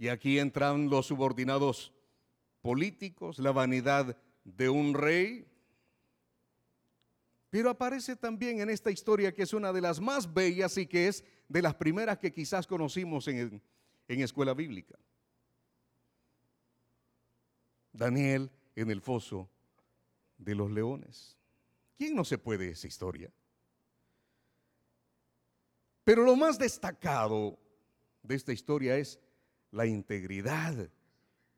Y aquí entran los subordinados políticos, la vanidad de un rey. Pero aparece también en esta historia que es una de las más bellas y que es de las primeras que quizás conocimos en, en escuela bíblica. Daniel en el foso de los leones. ¿Quién no se puede esa historia? Pero lo más destacado de esta historia es la integridad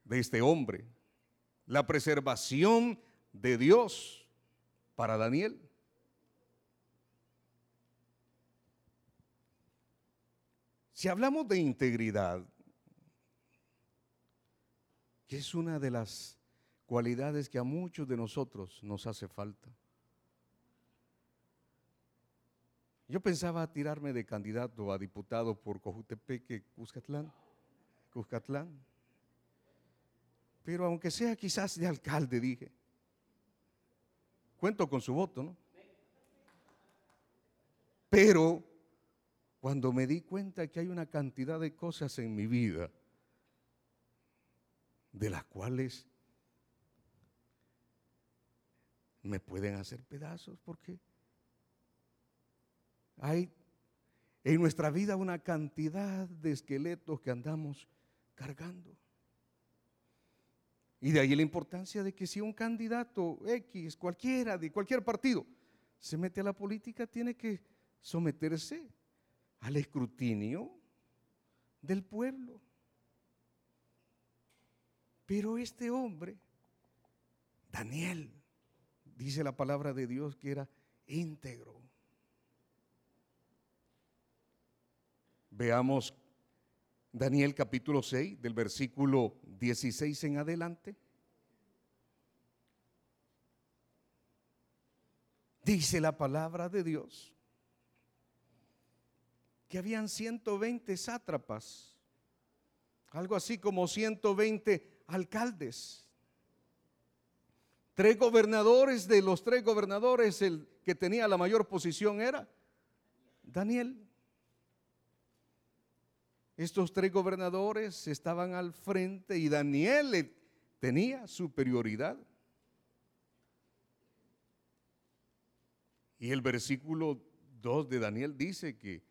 de este hombre, la preservación de Dios para Daniel. Si hablamos de integridad, que es una de las cualidades que a muchos de nosotros nos hace falta. Yo pensaba tirarme de candidato a diputado por Cojutepeque, Cuscatlán, Cuscatlán. Pero aunque sea quizás de alcalde, dije, cuento con su voto, ¿no? Pero cuando me di cuenta que hay una cantidad de cosas en mi vida de las cuales me pueden hacer pedazos, porque hay en nuestra vida una cantidad de esqueletos que andamos cargando. Y de ahí la importancia de que si un candidato X, cualquiera, de cualquier partido, se mete a la política, tiene que someterse al escrutinio del pueblo. Pero este hombre, Daniel, dice la palabra de Dios que era íntegro. Veamos Daniel capítulo 6, del versículo 16 en adelante. Dice la palabra de Dios que habían 120 sátrapas, algo así como 120 alcaldes. Tres gobernadores, de los tres gobernadores, el que tenía la mayor posición era Daniel. Estos tres gobernadores estaban al frente y Daniel tenía superioridad. Y el versículo 2 de Daniel dice que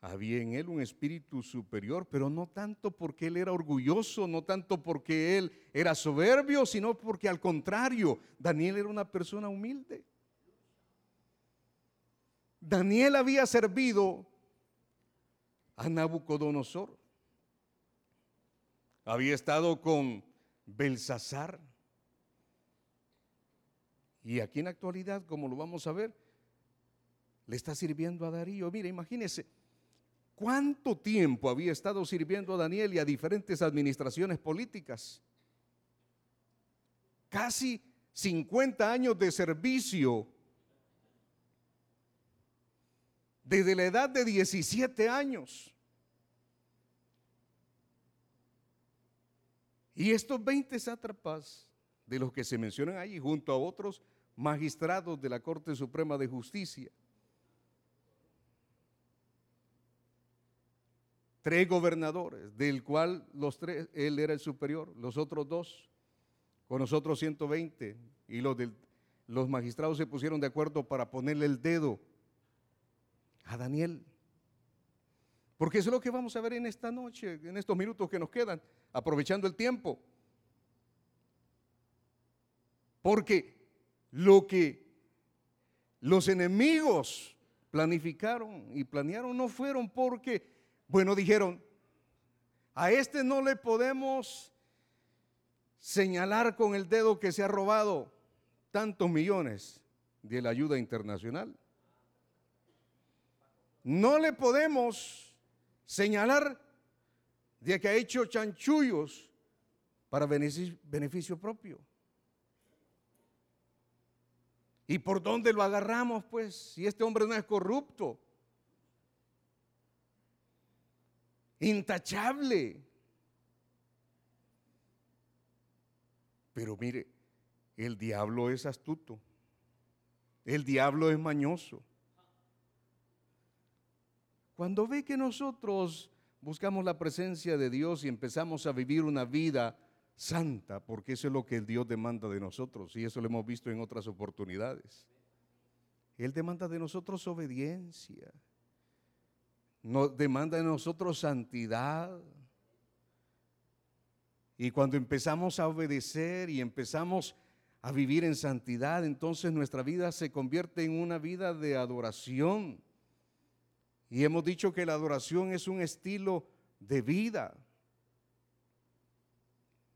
había en él un espíritu superior, pero no tanto porque él era orgulloso, no tanto porque él era soberbio, sino porque al contrario, Daniel era una persona humilde. Daniel había servido a Nabucodonosor. Había estado con Belsasar. Y aquí en la actualidad, como lo vamos a ver, le está sirviendo a Darío. Mire, imagínese cuánto tiempo había estado sirviendo a Daniel y a diferentes administraciones políticas. Casi 50 años de servicio. Desde la edad de 17 años. Y estos 20 sátrapas de los que se mencionan ahí, junto a otros magistrados de la Corte Suprema de Justicia, tres gobernadores, del cual los tres, él era el superior, los otros dos, con nosotros 120, y los, los magistrados se pusieron de acuerdo para ponerle el dedo a Daniel. Porque eso es lo que vamos a ver en esta noche, en estos minutos que nos quedan, aprovechando el tiempo. Porque lo que los enemigos planificaron y planearon no fueron porque, bueno, dijeron, a este no le podemos señalar con el dedo que se ha robado tantos millones de la ayuda internacional. No le podemos señalar de que ha hecho chanchullos para beneficio, propio. ¿Y por dónde lo agarramos, pues? Si este hombre no es corrupto, intachable. Pero mire, el diablo es astuto, el diablo es mañoso. Cuando ve que nosotros buscamos la presencia de Dios y empezamos a vivir una vida santa, porque eso es lo que Dios demanda de nosotros y eso lo hemos visto en otras oportunidades. Él demanda de nosotros obediencia, nos demanda de nosotros santidad. Y cuando empezamos a obedecer y empezamos a vivir en santidad, entonces nuestra vida se convierte en una vida de adoración. Y hemos dicho que la adoración es un estilo de vida.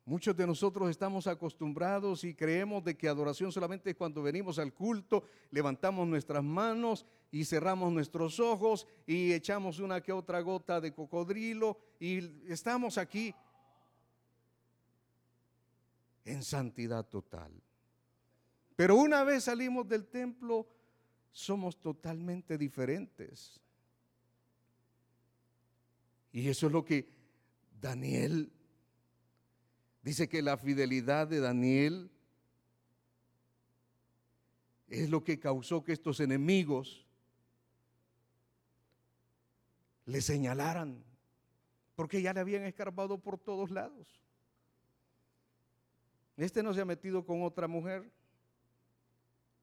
Muchos de nosotros estamos acostumbrados y creemos de que adoración solamente es cuando venimos al culto, levantamos nuestras manos y cerramos nuestros ojos y echamos una que otra gota de cocodrilo y estamos aquí en santidad total. Pero una vez salimos del templo, somos totalmente diferentes. Y eso es lo que Daniel Dice que la fidelidad de Daniel es lo que causó que estos enemigos le señalaran, porque ya le habían escarbado por todos lados. Este no se ha metido con otra mujer,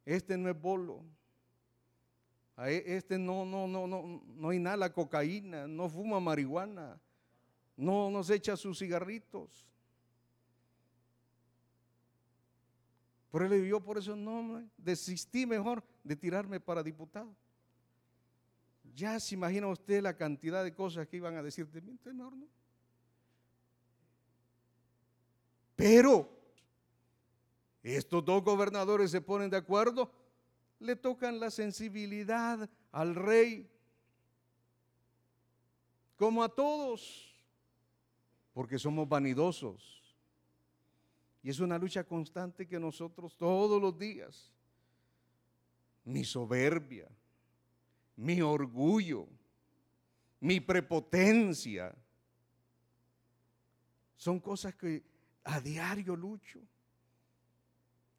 este no es bolo, e, este no, no, no, no, no inhala cocaína, no fuma marihuana, no nos echa sus cigarritos. Por él yo por eso no desistí mejor de tirarme para diputado. Ya se imagina usted la cantidad de cosas que iban a decir de mí, entonces mejor no. Pero estos dos gobernadores se ponen de acuerdo, le tocan la sensibilidad al rey, como a todos, porque somos vanidosos. Y es una lucha constante que nosotros todos los días, mi soberbia, mi orgullo, mi prepotencia, son cosas que a diario lucho.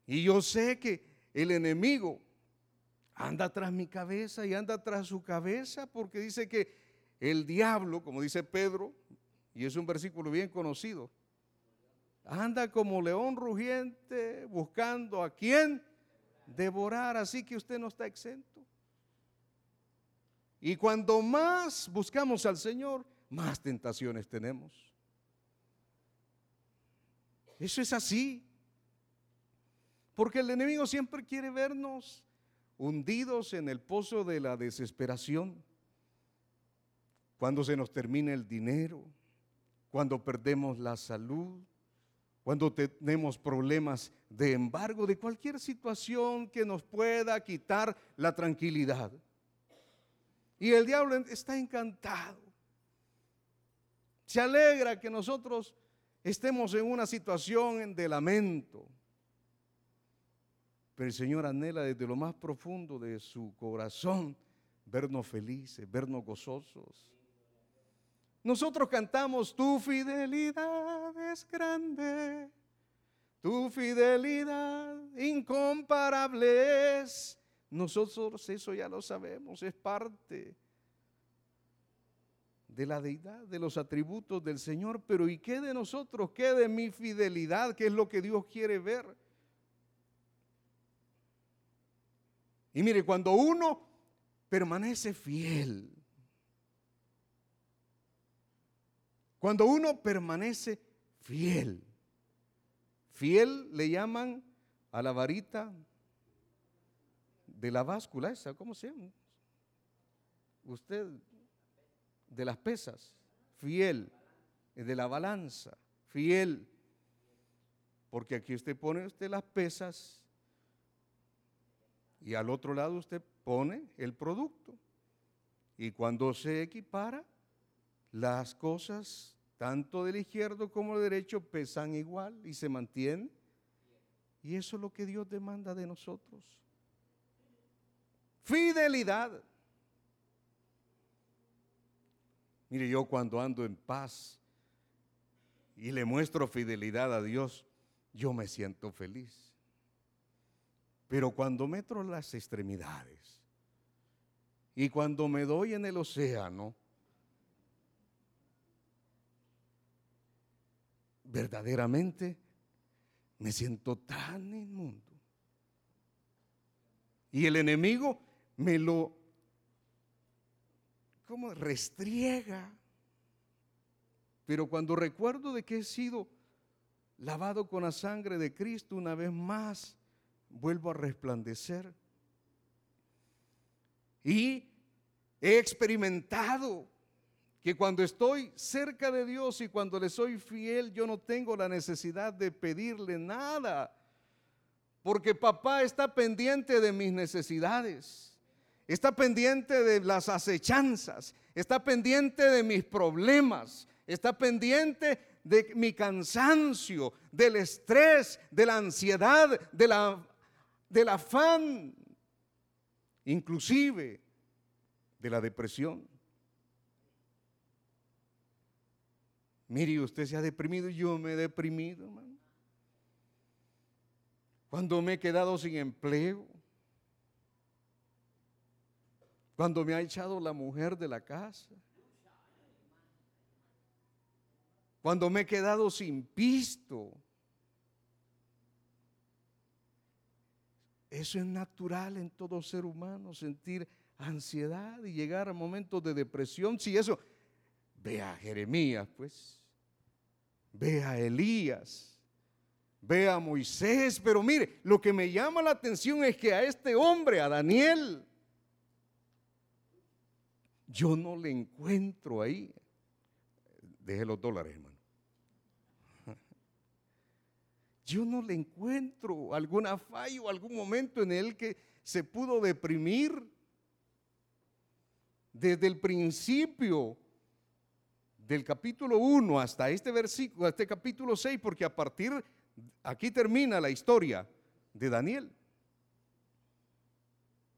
Y yo sé que el enemigo anda tras mi cabeza y anda tras su cabeza porque dice que el diablo, como dice Pedro, y es un versículo bien conocido, anda como león rugiente buscando a quién devorar, así que usted no está exento. Y cuando más buscamos al Señor, más tentaciones tenemos. Eso es así. Porque el enemigo siempre quiere vernos hundidos en el pozo de la desesperación. Cuando se nos termina el dinero, cuando perdemos la salud, cuando tenemos problemas de embargo, de cualquier situación que nos pueda quitar la tranquilidad. Y el diablo está encantado. Se alegra que nosotros estemos en una situación de lamento. Pero el Señor anhela desde lo más profundo de su corazón vernos felices, vernos gozosos. Nosotros cantamos, tu fidelidad es grande, tu fidelidad incomparable es. Nosotros eso ya lo sabemos, es parte de la deidad, de los atributos del Señor. Pero ¿y qué de nosotros? ¿Qué de mi fidelidad? ¿Qué es lo que Dios quiere ver? Y mire, cuando uno permanece fiel, Cuando uno permanece fiel, fiel le llaman a la varita de la báscula esa, ¿cómo se llama? Usted, de las pesas, fiel, de la balanza, fiel. Porque aquí usted pone usted las pesas y al otro lado usted pone el producto. Y cuando se equipara, las cosas tanto del izquierdo como del derecho, pesan igual y se mantienen. Y eso es lo que Dios demanda de nosotros. Fidelidad. Mire, yo cuando ando en paz y le muestro fidelidad a Dios, yo me siento feliz. Pero cuando metro las extremidades y cuando me doy en el océano, verdaderamente me siento tan inmundo. Y el enemigo me lo, como restriega. Pero cuando recuerdo de que he sido lavado con la sangre de Cristo una vez más, vuelvo a resplandecer. Y he experimentado que cuando estoy cerca de Dios y cuando le soy fiel, yo no tengo la necesidad de pedirle nada. Porque papá está pendiente de mis necesidades, está pendiente de las acechanzas, está pendiente de mis problemas, está pendiente de mi cansancio, del estrés, de la ansiedad, de la, del afán, inclusive de la depresión. Mire, usted se ha deprimido yo me he deprimido, hermano. Cuando me he quedado sin empleo. Cuando me ha echado la mujer de la casa. Cuando me he quedado sin pisto. Eso es natural en todo ser humano, sentir ansiedad y llegar a momentos de depresión. Si eso, Ve a Jeremías, pues. Ve a Elías. Ve a Moisés. Pero mire, lo que me llama la atención es que a este hombre, a Daniel, yo no le encuentro ahí. Deje los dólares, hermano. Yo no le encuentro alguna falla o algún momento en el que se pudo deprimir. Desde el principio del capítulo 1 hasta este versículo, este capítulo 6, porque a partir, aquí termina la historia de Daniel.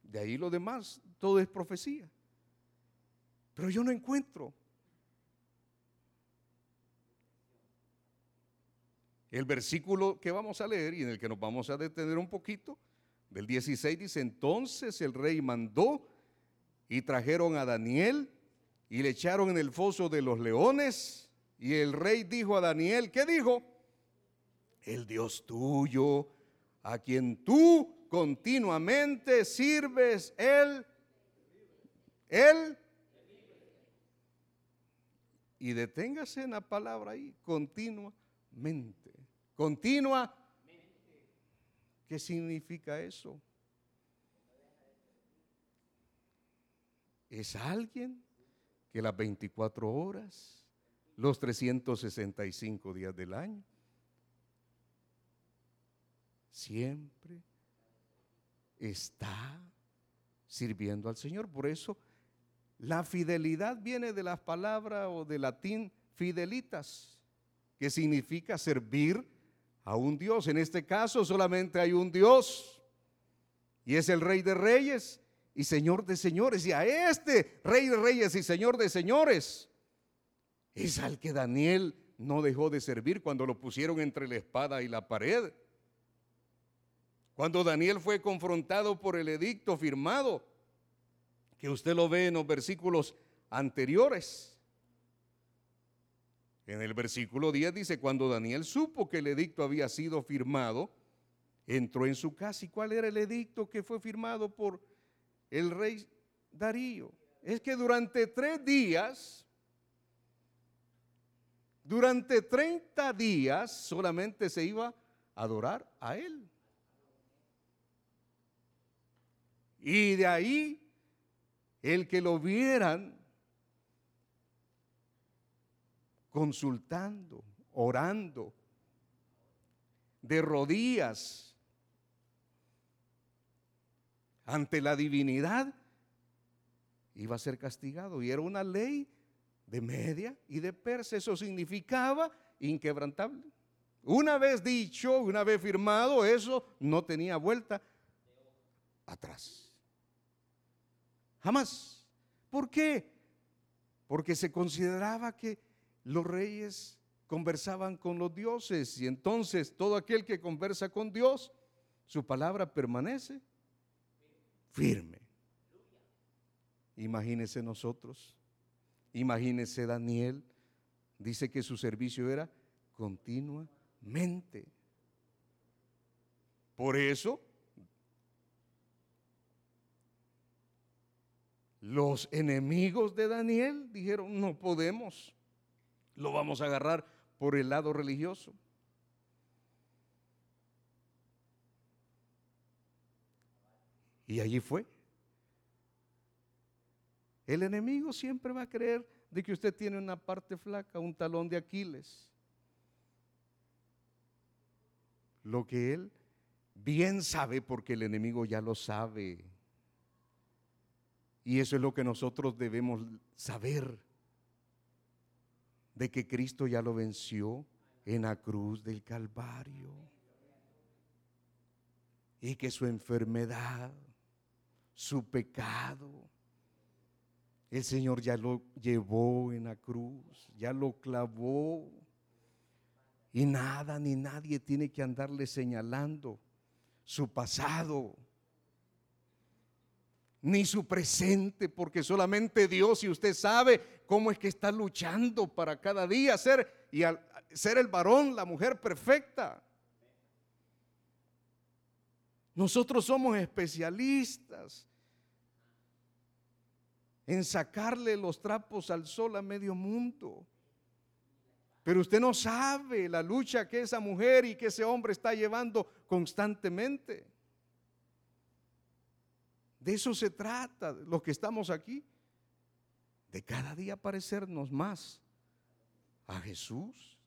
De ahí lo demás, todo es profecía. Pero yo no encuentro. El versículo que vamos a leer y en el que nos vamos a detener un poquito, del 16 dice, entonces el rey mandó y trajeron a Daniel y le echaron en el foso de los leones. Y el rey dijo a Daniel, ¿qué dijo? El Dios tuyo, a quien tú continuamente sirves, él, él. Y deténgase en la palabra ahí, continuamente. Continua. ¿Qué significa eso? Es alguien que las 24 horas, los 365 días del año, siempre está sirviendo al Señor. Por eso la fidelidad viene de las palabras o de latín fidelitas, que significa servir a un Dios. En este caso solamente hay un Dios y es el Rey de Reyes y Señor de señores. Y a este Rey de reyes y Señor de señores es al que Daniel no dejó de servir cuando lo pusieron entre la espada y la pared. Cuando Daniel fue confrontado por el edicto firmado, que usted lo ve en los versículos anteriores. En el versículo 10 dice, cuando Daniel supo que el edicto había sido firmado, entró en su casa. ¿Y cuál era el edicto que fue firmado por el rey Darío. Es que durante tres días, durante 30 días solamente se iba a adorar a él. Y de ahí, el que lo vieran consultando, orando, de rodillas, ante la divinidad, iba a ser castigado. Y era una ley de media y de persa. Eso significaba inquebrantable. Una vez dicho, una vez firmado, eso no tenía vuelta atrás. Jamás. ¿Por qué? Porque se consideraba que los reyes conversaban con los dioses y entonces todo aquel que conversa con Dios, su palabra permanece firme. Imagínese nosotros, imagínese Daniel, dice que su servicio era continuamente. Por eso, los enemigos de Daniel dijeron, no podemos, lo vamos a agarrar por el lado religioso. Y allí fue. El enemigo siempre va a creer de que usted tiene una parte flaca, un talón de Aquiles. Lo que él bien sabe porque el enemigo ya lo sabe. Y eso es lo que nosotros debemos saber, de que Cristo ya lo venció en la cruz del Calvario. Y que su enfermedad, su pecado, el Señor ya lo llevó en la cruz, ya lo clavó. Y nada ni nadie tiene que andarle señalando su pasado, ni su presente, porque solamente Dios y usted sabe cómo es que está luchando para cada día ser y ser el varón, la mujer perfecta. Nosotros somos especialistas en sacarle los trapos al sol a medio mundo. Pero usted no sabe la lucha que esa mujer y que ese hombre está llevando constantemente. De eso se trata, los que estamos aquí, de cada día parecernos más a Jesús.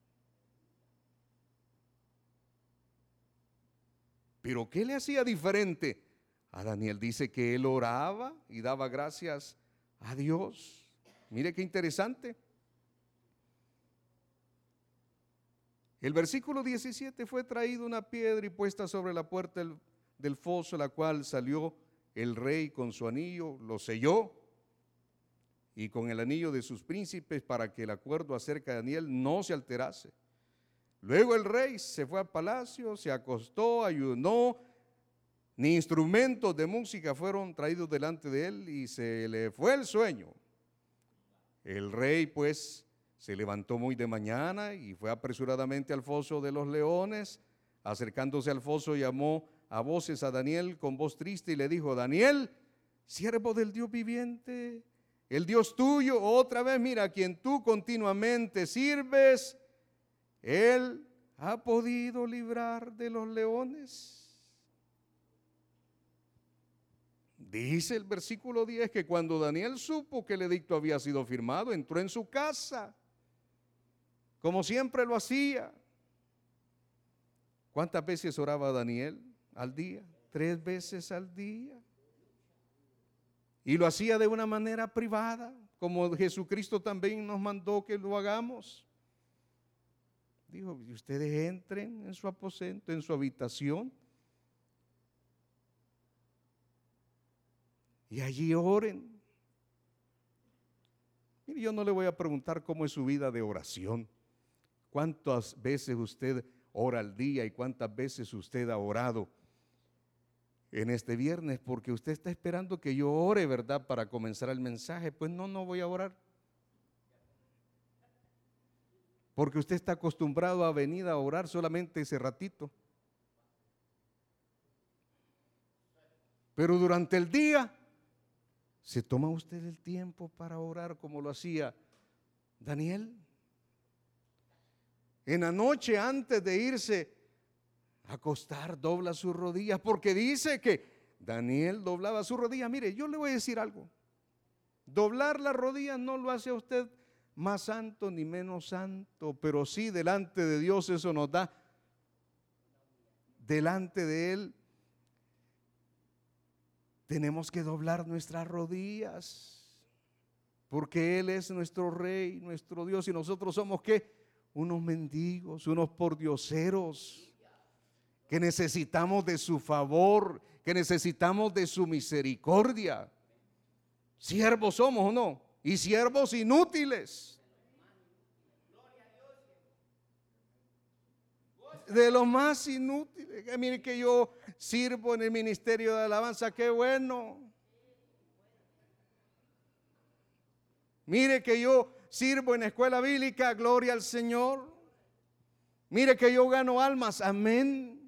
Pero ¿qué le hacía diferente? A Daniel dice que él oraba y daba gracias a Dios. Mire qué interesante. El versículo 17 fue traído una piedra y puesta sobre la puerta del, foso, la cual salió el rey con su anillo, lo selló y con el anillo de sus príncipes para que el acuerdo acerca de Daniel no se alterase. Luego el rey se fue al palacio, se acostó, ayunó, ni instrumentos de música fueron traídos delante de él y se le fue el sueño. El rey pues se levantó muy de mañana y fue apresuradamente al foso de los leones. Acercándose al foso llamó a voces a Daniel con voz triste y le dijo, Daniel, siervo del Dios viviente, el Dios tuyo, otra vez mira, a quien tú continuamente sirves, Él ha podido librar de los leones. Dice el versículo 10 que cuando Daniel supo que el edicto había sido firmado, entró en su casa, como siempre lo hacía. ¿Cuántas veces oraba Daniel al día? Tres veces al día. Y lo hacía de una manera privada, como Jesucristo también nos mandó que lo hagamos. Dijo, ustedes entren en su aposento, en su habitación, y allí oren. Mire, yo no le voy a preguntar cómo es su vida de oración, cuántas veces usted ora al día y cuántas veces usted ha orado en este viernes, porque usted está esperando que yo ore, ¿verdad? Para comenzar el mensaje. Pues no, no voy a orar. Porque usted está acostumbrado a venir a orar solamente ese ratito. Pero durante el día ¿Se toma usted el tiempo para orar como lo hacía Daniel? En la noche antes de irse acostar, dobla sus rodillas, porque dice que Daniel doblaba sus rodillas. Mire, yo le voy a decir algo. Doblar las rodillas no lo hace a usted más santo ni menos santo, pero sí delante de Dios eso nos da delante de Él tenemos que doblar nuestras rodillas, porque Él es nuestro Rey, nuestro Dios, y nosotros somos qué? Unos mendigos, unos pordioseros, que necesitamos de su favor, que necesitamos de su misericordia. Siervos somos o no, y siervos inútiles. de lo más inútiles. Mire que yo sirvo en el ministerio de alabanza, qué bueno. Mire que yo sirvo en la escuela bíblica, gloria al Señor. Mire que yo gano almas, amén.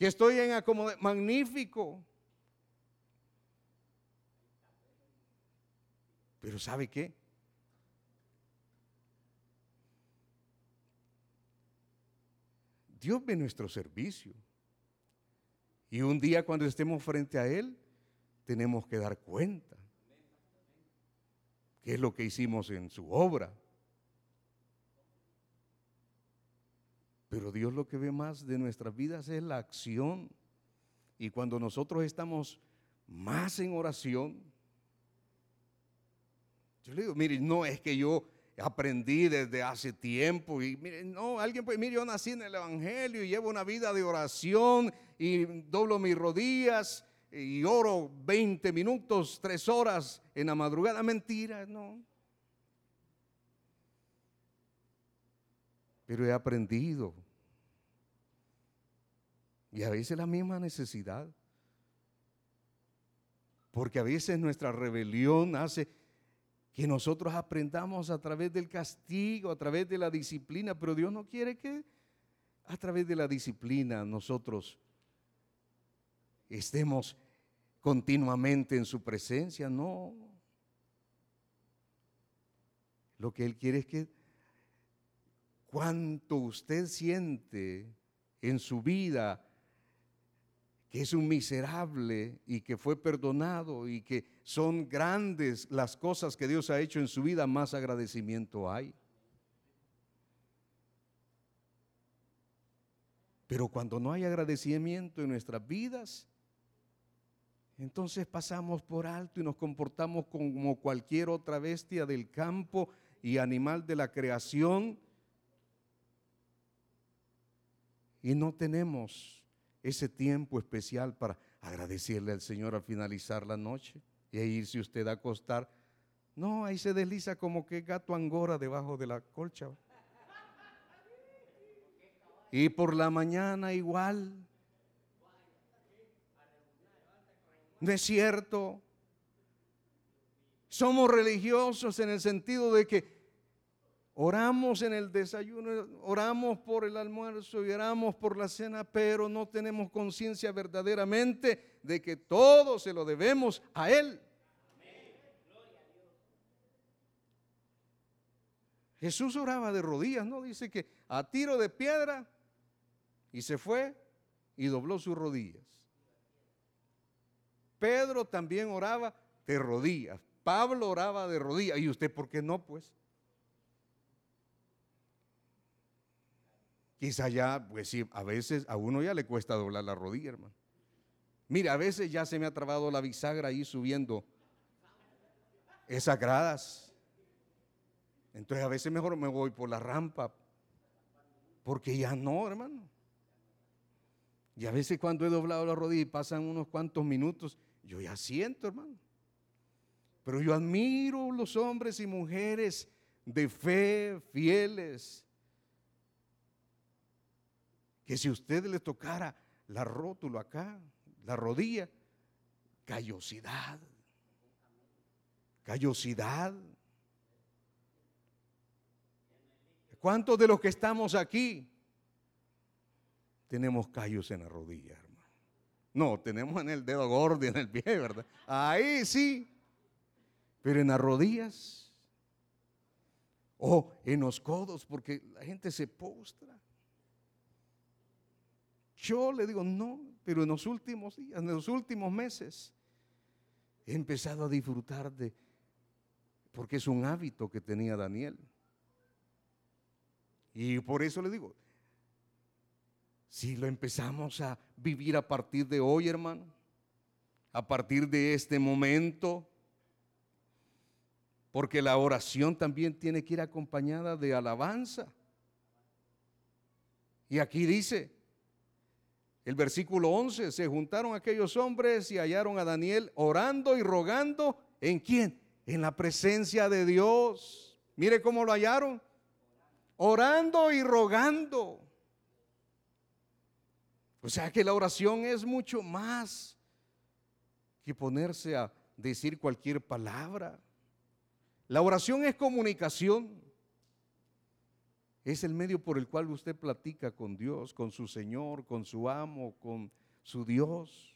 Que estoy en acomodo, magnífico. Pero ¿sabe qué? Dios ve nuestro servicio. Y un día cuando estemos frente a Él, tenemos que dar cuenta. ¿Qué es lo que hicimos en su obra? Pero Dios lo que ve más de nuestras vidas es la acción. Y cuando nosotros estamos más en oración, yo le digo, mire, no es que yo aprendí desde hace tiempo y mire, no, alguien pues, mire, yo nací en el Evangelio y llevo una vida de oración y doblo mis rodillas y oro 20 minutos, 3 horas en la madrugada. Mentira, no. Pero he aprendido. Y a veces la misma necesidad. Porque a veces nuestra rebelión hace que nosotros aprendamos a través del castigo, a través de la disciplina, pero Dios no quiere que a través de la disciplina nosotros estemos continuamente en su presencia, no. Lo que Él quiere es que cuanto usted siente en su vida que es un miserable y que fue perdonado y que son grandes las cosas que Dios ha hecho en su vida, más agradecimiento hay. Pero cuando no hay agradecimiento en nuestras vidas, entonces pasamos por alto y nos comportamos como cualquier otra bestia del campo y animal de la creación. Y no tenemos ese tiempo especial para agradecerle al Señor al finalizar la noche y ahí irse usted a acostar. No, ahí se desliza como que gato angora debajo de la colcha. Y por la mañana igual. ¿No es cierto? Somos religiosos en el sentido de que Oramos en el desayuno, oramos por el almuerzo y oramos por la cena, pero no tenemos conciencia verdaderamente de que todo se lo debemos a Él. Jesús oraba de rodillas, ¿no? Dice que a tiro de piedra y se fue y dobló sus rodillas. Pedro también oraba de rodillas. Pablo oraba de rodillas. ¿Y usted por qué no, pues? Quizá ya, pues sí, a veces a uno ya le cuesta doblar la rodilla, hermano. Mira, a veces ya se me ha trabado la bisagra ahí subiendo esas gradas. Entonces a veces mejor me voy por la rampa, porque ya no, hermano. Y a veces cuando he doblado la rodilla y pasan unos cuantos minutos, yo ya siento, hermano. Pero yo admiro los hombres y mujeres de fe, fieles, que si usted le tocara la rótulo acá, la rodilla, callosidad, callosidad. ¿Cuántos de los que estamos aquí tenemos callos en la rodilla, hermano? No, tenemos en el dedo gordo y en el pie, ¿verdad? Ahí sí, pero en las rodillas o en los codos, porque la gente se postra. Yo le digo, no, pero en los últimos días, en los últimos meses, he empezado a disfrutar de, porque es un hábito que tenía Daniel. Y por eso le digo, si lo empezamos a vivir a partir de hoy, hermano, a partir de este momento, porque la oración también tiene que ir acompañada de alabanza. Y aquí dice, el versículo 11, se juntaron aquellos hombres y hallaron a Daniel orando y rogando. ¿En quién? En la presencia de Dios. Mire cómo lo hallaron. Orando y rogando. O sea que la oración es mucho más que ponerse a decir cualquier palabra. La oración es comunicación. Es el medio por el cual usted platica con Dios, con su Señor, con su amo, con su Dios.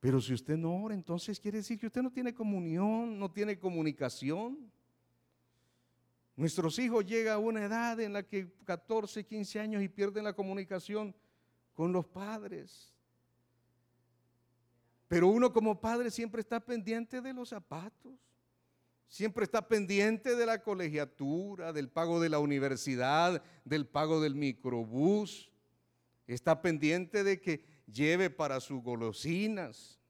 Pero si usted no ora, entonces quiere decir que usted no tiene comunión, no tiene comunicación. Nuestros hijos llegan a una edad en la que 14, 15 años y pierden la comunicación con los padres. Pero uno como padre siempre está pendiente de los zapatos, siempre está pendiente de la colegiatura, del pago de la universidad, del pago del microbús, está pendiente de que lleve para sus golosinas.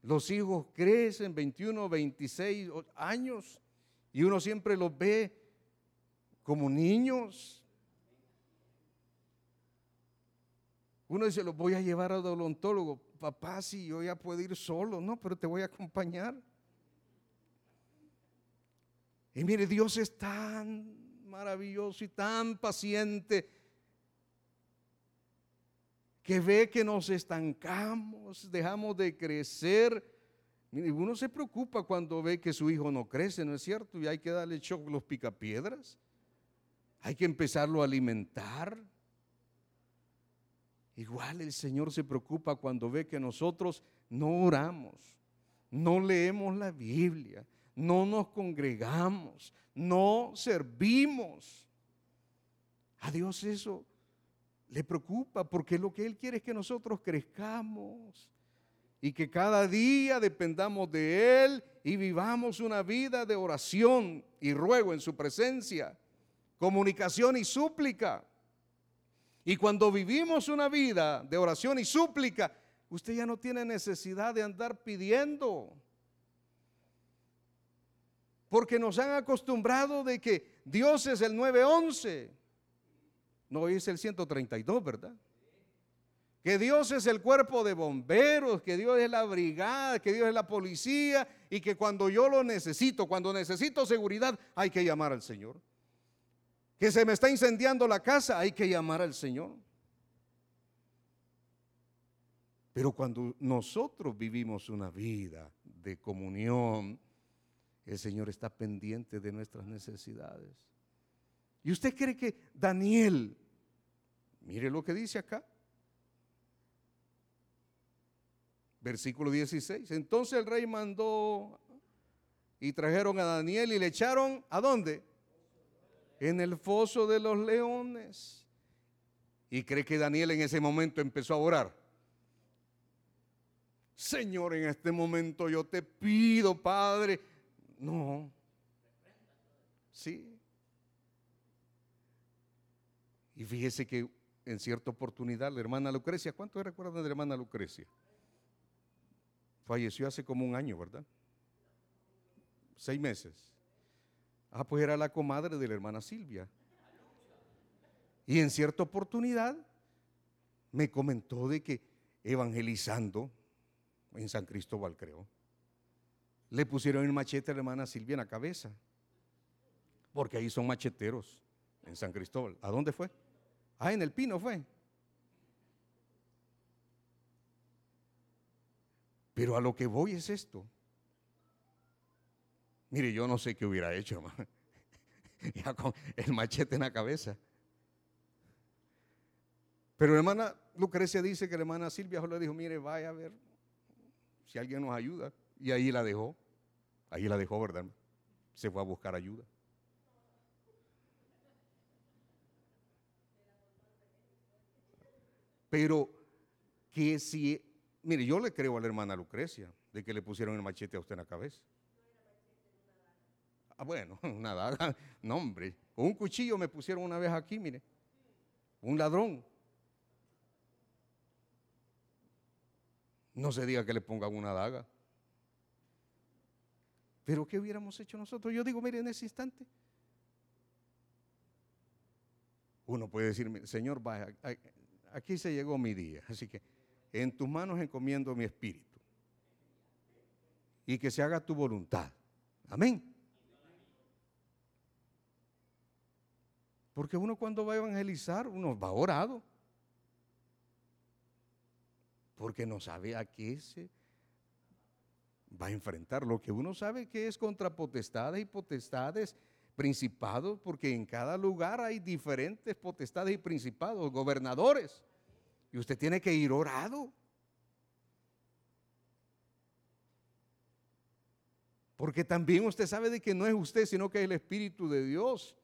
Los hijos crecen 21, 26 años y uno siempre los ve como niños. Uno dice, los voy a llevar al odontólogo papá, si yo ya puedo ir solo, no, pero te voy a acompañar. Y mire, Dios es tan maravilloso y tan paciente que ve que nos estancamos, dejamos de crecer. Mire, uno se preocupa cuando ve que su hijo no crece, ¿no es cierto? Y hay que darle shock los picapiedras. Hay que empezarlo a alimentar. Igual el Señor se preocupa cuando ve que nosotros no oramos, no leemos la Biblia, no nos congregamos, no servimos. A Dios eso le preocupa porque lo que Él quiere es que nosotros crezcamos y que cada día dependamos de Él y vivamos una vida de oración y ruego en su presencia, comunicación y súplica. Y cuando vivimos una vida de oración y súplica, usted ya no tiene necesidad de andar pidiendo. Porque nos han acostumbrado de que Dios es el 911. No es el 132, ¿verdad? Que Dios es el cuerpo de bomberos, que Dios es la brigada, que Dios es la policía y que cuando yo lo necesito, cuando necesito seguridad, hay que llamar al Señor que se me está incendiando la casa, hay que llamar al Señor. Pero cuando nosotros vivimos una vida de comunión, el Señor está pendiente de nuestras necesidades. ¿Y usted cree que Daniel, mire lo que dice acá, versículo 16, entonces el rey mandó y trajeron a Daniel y le echaron a dónde? en el foso de los leones. ¿Y cree que Daniel en ese momento empezó a orar? Señor, en este momento yo te pido, Padre. No. Sí. Y fíjese que en cierta oportunidad la hermana Lucrecia, ¿cuántos recuerdan de la hermana Lucrecia? Falleció hace como un año, ¿verdad? Seis meses. Ah, pues era la comadre de la hermana Silvia. Y en cierta oportunidad me comentó de que evangelizando en San Cristóbal, creo, le pusieron el machete a la hermana Silvia en la cabeza. Porque ahí son macheteros en San Cristóbal. ¿A dónde fue? Ah, en el Pino fue. Pero a lo que voy es esto. Mire, yo no sé qué hubiera hecho, hermano. Ya con el machete en la cabeza. Pero la hermana Lucrecia dice que la hermana Silvia le dijo, mire, vaya a ver si alguien nos ayuda. Y ahí la dejó. Ahí la dejó, ¿verdad? Se fue a buscar ayuda. Pero que si, mire, yo le creo a la hermana Lucrecia de que le pusieron el machete a usted en la cabeza. Ah, bueno, una daga, no hombre. un cuchillo me pusieron una vez aquí, mire. Un ladrón. No se diga que le pongan una daga. Pero ¿qué hubiéramos hecho nosotros? Yo digo, mire, en ese instante. Uno puede decir, Señor, aquí se llegó mi día. Así que en tus manos encomiendo mi espíritu. Y que se haga tu voluntad. Amén. Porque uno cuando va a evangelizar, uno va orado. Porque no sabe a qué se va a enfrentar. Lo que uno sabe que es contra potestades y potestades, principados, porque en cada lugar hay diferentes potestades y principados, gobernadores. Y usted tiene que ir orado. Porque también usted sabe de que no es usted, sino que es el Espíritu de Dios.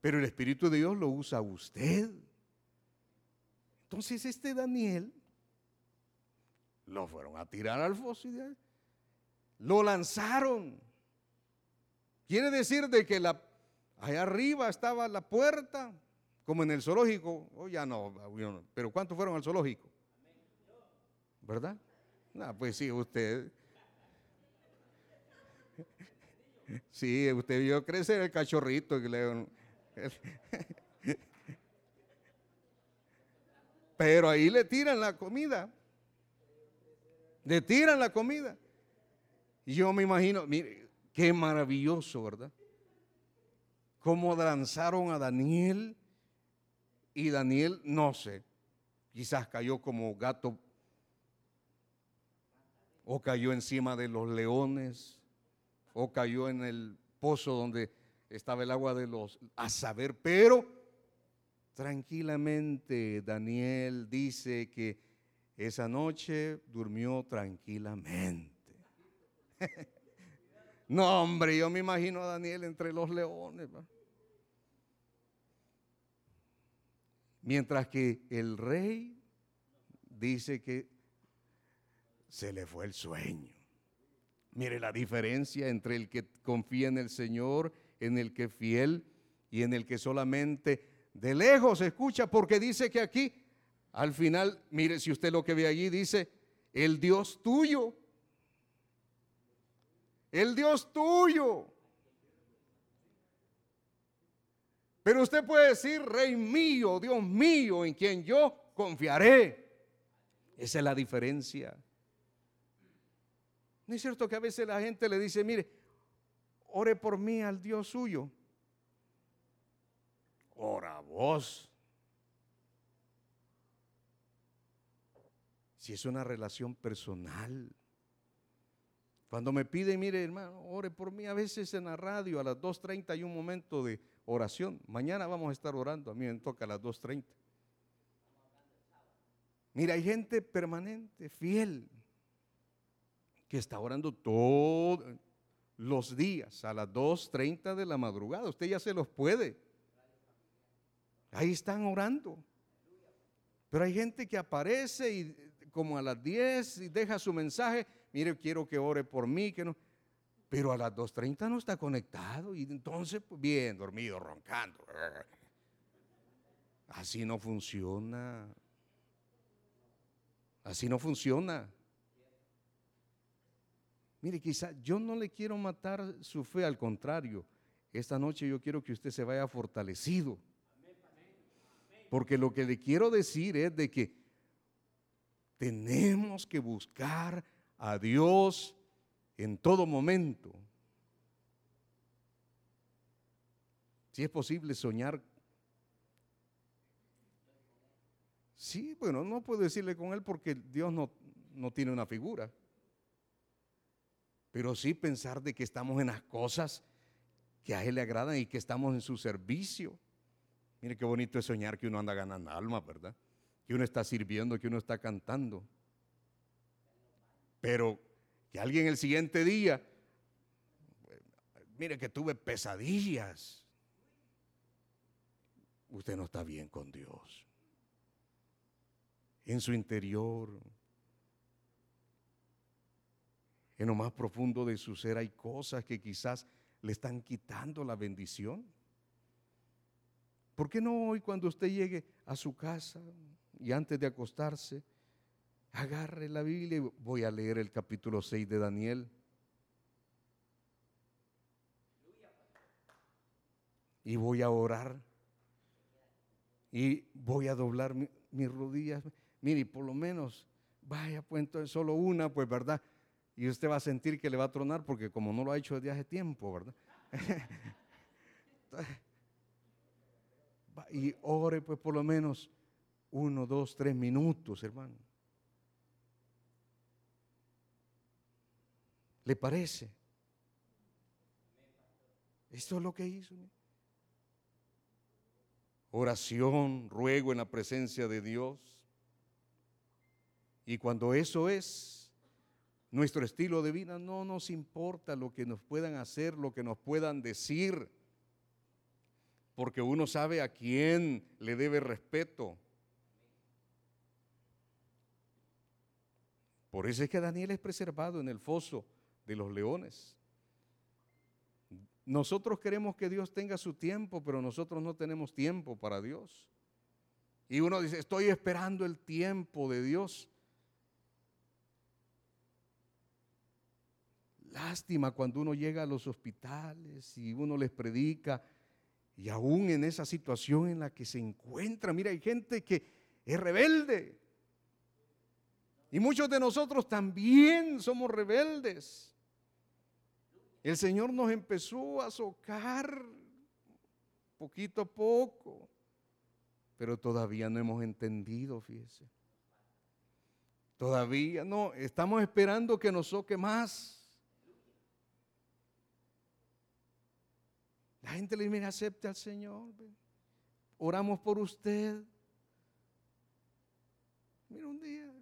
Pero el Espíritu de Dios lo usa usted. Entonces este Daniel lo fueron a tirar al foso lo lanzaron. Quiere decir de que la, allá arriba estaba la puerta, como en el zoológico. Oh, ya no, pero ¿cuántos fueron al zoológico? ¿Verdad? No, pues sí, usted. Sí, usted vio crecer el cachorrito. Pero ahí le tiran la comida. Le tiran la comida. Yo me imagino, mire, qué maravilloso, ¿verdad? Cómo lanzaron a Daniel y Daniel, no sé, quizás cayó como gato o cayó encima de los leones o cayó en el pozo donde estaba el agua de los, a saber, pero tranquilamente Daniel dice que esa noche durmió tranquilamente. no, hombre, yo me imagino a Daniel entre los leones. Mientras que el rey dice que se le fue el sueño. Mire la diferencia entre el que confía en el Señor, en el que es fiel y en el que solamente de lejos escucha, porque dice que aquí, al final, mire si usted lo que ve allí dice, el Dios tuyo el Dios tuyo. Pero usted puede decir, Rey mío, Dios mío, en quien yo confiaré. Esa es la diferencia. ¿No es cierto que a veces la gente le dice, mire, ore por mí al Dios suyo? Ora vos. Es una relación personal. Cuando me piden, mire hermano, ore por mí, a veces en la radio a las 2.30 hay un momento de oración. Mañana vamos a estar orando, a mí me toca a las 2.30. Mira, hay gente permanente, fiel, que está orando todos los días a las 2.30 de la madrugada. Usted ya se los puede. Ahí están orando. Pero hay gente que aparece y como a las 10 y deja su mensaje mire, quiero que ore por mí, que no. Pero a las 2.30 no está conectado y entonces, pues, bien, dormido, roncando. Así no funciona. Así no funciona. Mire, quizá yo no le quiero matar su fe, al contrario. Esta noche yo quiero que usted se vaya fortalecido. Porque lo que le quiero decir es de que tenemos que buscar a Dios en todo momento. Si es posible soñar. Sí, bueno, no puedo decirle con él porque Dios no, no tiene una figura. Pero sí pensar de que estamos en las cosas que a Él le agradan y que estamos en su servicio. Mire qué bonito es soñar que uno anda ganando alma, ¿verdad? Que uno está sirviendo, que uno está cantando. Pero que alguien el siguiente día, mire que tuve pesadillas. Usted no está bien con Dios. En su interior, en lo más profundo de su ser hay cosas que quizás le están quitando la bendición. ¿Por qué no hoy cuando usted llegue a su casa y antes de acostarse, agarre la Biblia y voy a leer el capítulo 6 de Daniel. Y voy a orar. Y voy a doblar mis rodillas. Mire, por lo menos, vaya, pues entonces solo una, pues, ¿verdad? Y usted va a sentir que le va a tronar porque como no lo ha hecho desde hace tiempo, ¿verdad? y ore, pues, por lo menos uno, dos, tres minutos, hermano. ¿Le parece? Esto es lo que hizo. Oración, ruego en la presencia de Dios. Y cuando eso es nuestro estilo de vida, no nos importa lo que nos puedan hacer, lo que nos puedan decir, porque uno sabe a quién le debe respeto. Por eso es que Daniel es preservado en el foso de los leones. Nosotros queremos que Dios tenga su tiempo, pero nosotros no tenemos tiempo para Dios. Y uno dice, estoy esperando el tiempo de Dios. Lástima cuando uno llega a los hospitales y uno les predica y aún en esa situación en la que se encuentra, mira, hay gente que es rebelde. Y muchos de nosotros también somos rebeldes. El Señor nos empezó a socar poquito a poco, pero todavía no hemos entendido, fíjese. Todavía no, estamos esperando que nos soque más. La gente le dice, acepte al Señor. Oramos por usted. Mira un día,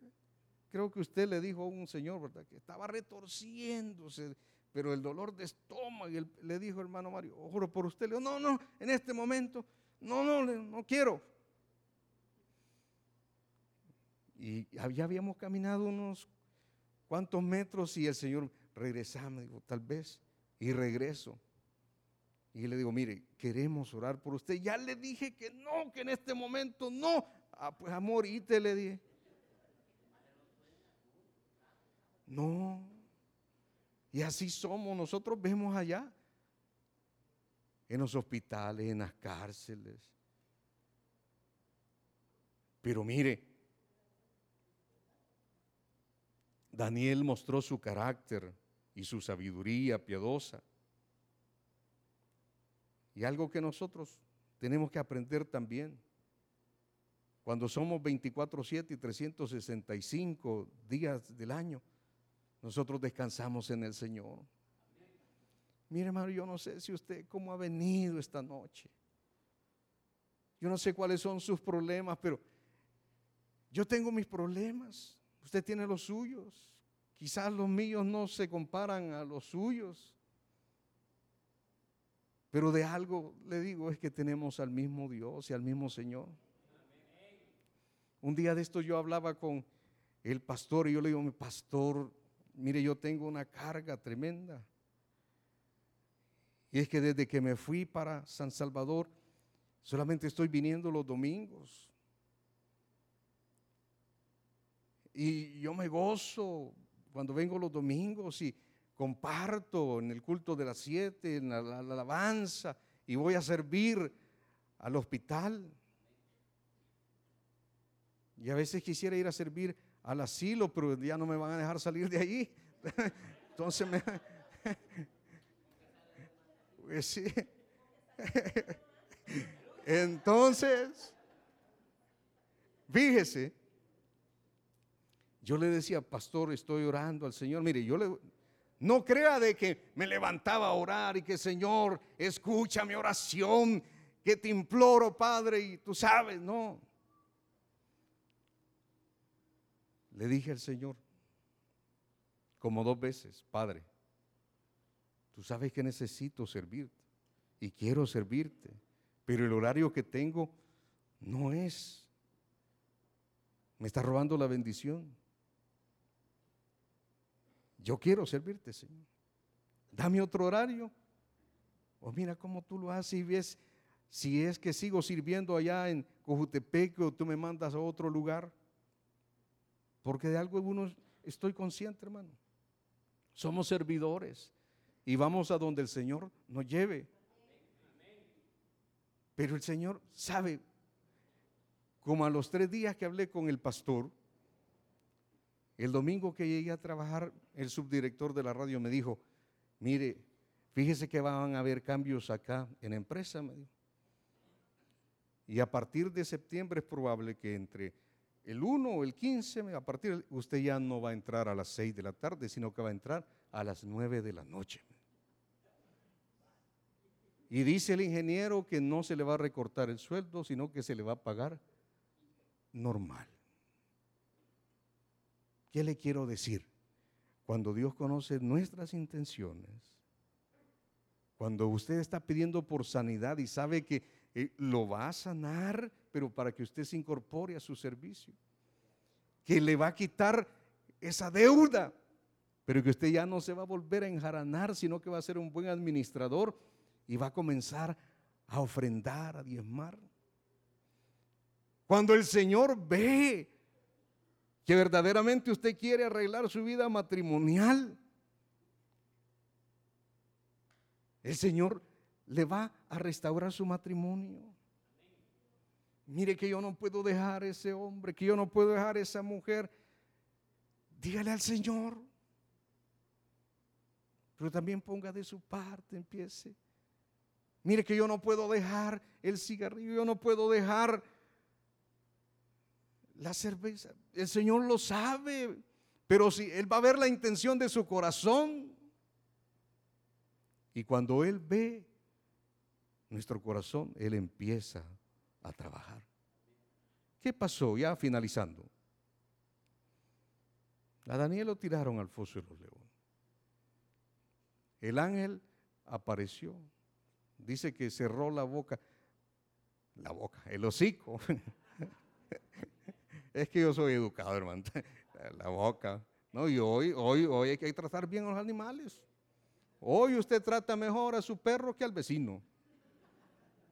creo que usted le dijo a un señor, ¿verdad? Que estaba retorciéndose, pero el dolor de estómago, y le dijo hermano Mario, oro por usted. Le dijo, no, no, en este momento, no, no, no quiero. Y ya habíamos caminado unos cuantos metros y el Señor regresaba, digo, tal vez, y regreso. Y le digo, mire, queremos orar por usted. Ya le dije que no, que en este momento no. Ah, pues amor, y te le dije. No. Y así somos. Nosotros vemos allá. En los hospitales, en las cárceles. Pero mire, Daniel mostró su carácter y su sabiduría piadosa. Y algo que nosotros tenemos que aprender también. Cuando somos 24/7 y 365 días del año, nosotros descansamos en el Señor. Mire, hermano, yo no sé si usted cómo ha venido esta noche. Yo no sé cuáles son sus problemas, pero yo tengo mis problemas. Usted tiene los suyos. Quizás los míos no se comparan a los suyos. Pero de algo le digo es que tenemos al mismo Dios y al mismo Señor. Un día de esto yo hablaba con el pastor y yo le digo, pastor, mire, yo tengo una carga tremenda. Y es que desde que me fui para San Salvador, solamente estoy viniendo los domingos. Y yo me gozo cuando vengo los domingos y comparto en el culto de las siete, en la, alabanza, y voy a servir al hospital. Y a veces quisiera ir a servir al asilo, pero ya no me van a dejar salir de allí. Entonces me... Pues. Entonces, fíjese, yo le decía, pastor, estoy orando al Señor. Mire, yo le, no crea de que me levantaba a orar y que Señor, escucha mi oración, que te imploro, Padre, y tú sabes, no. Le dije al Señor, como dos veces, Padre, tú sabes que necesito servirte y quiero servirte, pero el horario que tengo no es. Me está robando la bendición. Yo quiero servirte, Señor. Dame otro horario. O mira cómo tú lo haces y ves si es que sigo sirviendo allá en Cojutepec o tú me mandas a otro lugar. Porque de algo uno estoy consciente, hermano. Somos servidores y vamos a donde el Señor nos lleve. Pero el Señor sabe, como a los tres días que hablé con el pastor, el domingo que llegué a trabajar, el subdirector de la radio me dijo, mire, fíjese que van a haber cambios acá en empresa. Y a partir de septiembre es probable que entre el 1 o el 15, a partir usted ya no va a entrar a las 6 de la tarde, sino que va a entrar a las 9 de la noche. Y dice el ingeniero que no se le va a recortar el sueldo, sino que se le va a pagar normal. ¿Qué le quiero decir? Cuando Dios conoce nuestras intenciones, cuando usted está pidiendo por sanidad y sabe que eh, lo va a sanar, pero para que usted se incorpore a su servicio, que le va a quitar esa deuda, pero que usted ya no se va a volver a enjaranar, sino que va a ser un buen administrador y va a comenzar a ofrendar, a diezmar. Cuando el Señor ve que verdaderamente usted quiere arreglar su vida matrimonial, el Señor le va a restaurar su matrimonio. Mire que yo no puedo dejar ese hombre, que yo no puedo dejar esa mujer. Dígale al Señor. Pero también ponga de su parte, empiece. Mire que yo no puedo dejar el cigarrillo, yo no puedo dejar la cerveza. El Señor lo sabe, pero si Él va a ver la intención de su corazón. Y cuando Él ve nuestro corazón, Él empieza a trabajar. ¿Qué pasó? Ya finalizando. A Daniel lo tiraron al foso de los leones. El ángel apareció. Dice que cerró la boca. La boca, el hocico. Es que yo soy educado, hermano. La boca. No, y hoy, hoy, hoy hay que tratar bien a los animales. Hoy usted trata mejor a su perro que al vecino.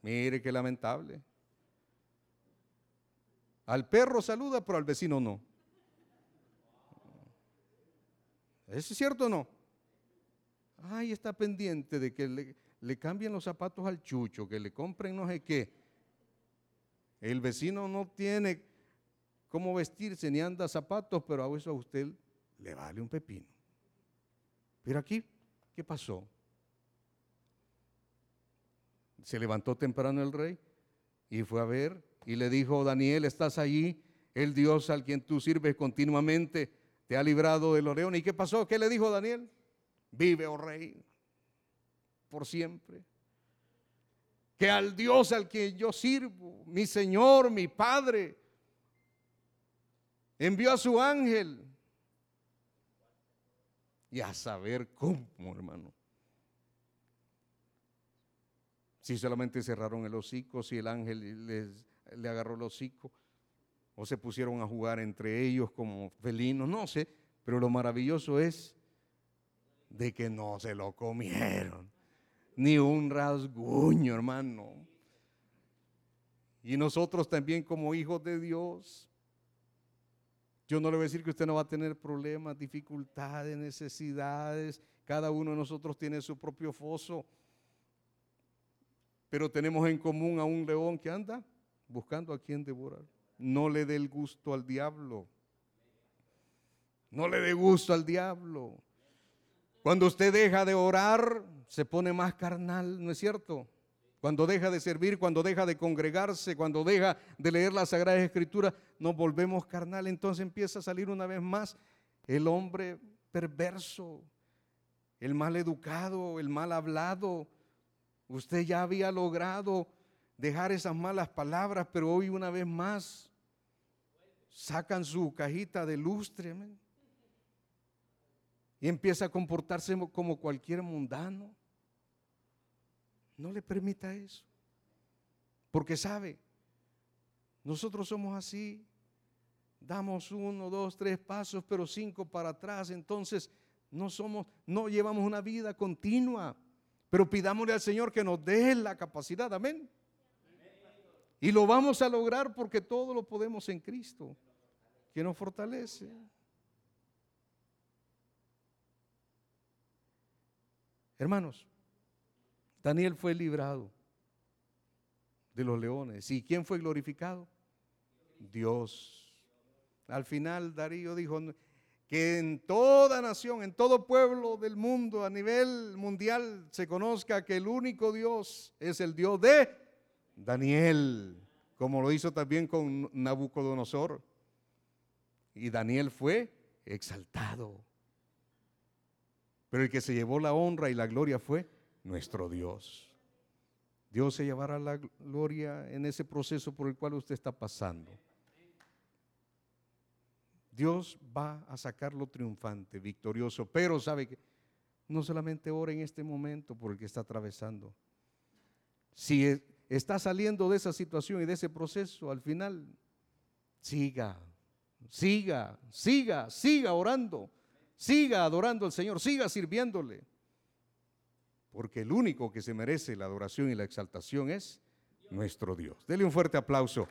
Mire qué lamentable. Al perro saluda, pero al vecino no. ¿Es cierto o no? Ay, está pendiente de que le, le cambien los zapatos al chucho, que le compren no sé qué. El vecino no tiene cómo vestirse, ni anda zapatos, pero a eso a usted le vale un pepino. Pero aquí, ¿qué pasó? Se levantó temprano el rey y fue a ver y le dijo, Daniel, ¿estás allí? El Dios al quien tú sirves continuamente te ha librado de los leones. ¿Y qué pasó? ¿Qué le dijo Daniel? Vive, oh rey, por siempre. Que al Dios al que yo sirvo, mi Señor, mi Padre, Envió a su ángel. Y a saber cómo, hermano. Si solamente cerraron el hocico, si el ángel les, le agarró el hocico, o se pusieron a jugar entre ellos como felinos, no sé. Pero lo maravilloso es de que no se lo comieron. Ni un rasguño, hermano. Y nosotros también como hijos de Dios yo no le voy a decir que usted no va a tener problemas, dificultades, necesidades. Cada uno de nosotros tiene su propio foso. Pero tenemos en común a un león que anda buscando a quien devorar. No le dé el gusto al diablo. No le dé gusto al diablo. Cuando usted deja de orar, se pone más carnal, ¿no es cierto? Cuando deja de servir, cuando deja de congregarse, cuando deja de leer las Sagradas Escrituras, nos volvemos carnal. Entonces empieza a salir una vez más el hombre perverso, el mal educado, el mal hablado. Usted ya había logrado dejar esas malas palabras, pero hoy una vez más sacan su cajita de lustre y empieza a comportarse como cualquier mundano. No le permita eso. Porque sabe, nosotros somos así. Damos uno, dos, tres pasos, pero cinco para atrás. Entonces no somos, no llevamos una vida continua. Pero pidámosle al Señor que nos dé la capacidad. Amén. Y lo vamos a lograr porque todo lo podemos en Cristo, que nos fortalece. Hermanos, Daniel fue librado de los leones. ¿Y quién fue glorificado? Dios. Al final Darío dijo que en toda nación, en todo pueblo del mundo, a nivel mundial, se conozca que el único Dios es el Dios de Daniel, como lo hizo también con Nabucodonosor. Y Daniel fue exaltado. Pero el que se llevó la honra y la gloria fue nuestro Dios. Dios se llevará la gloria en ese proceso por el cual usted está pasando. Dios va a sacarlo triunfante, victorioso, pero sabe que no solamente ora en este momento por el que está atravesando. Si e, está saliendo de esa situación y de ese proceso, al final, siga, siga, siga, siga orando, siga adorando al Señor, siga sirviéndole. Porque el único que se merece la adoración y la exaltación es nuestro Dios. Dele un fuerte aplauso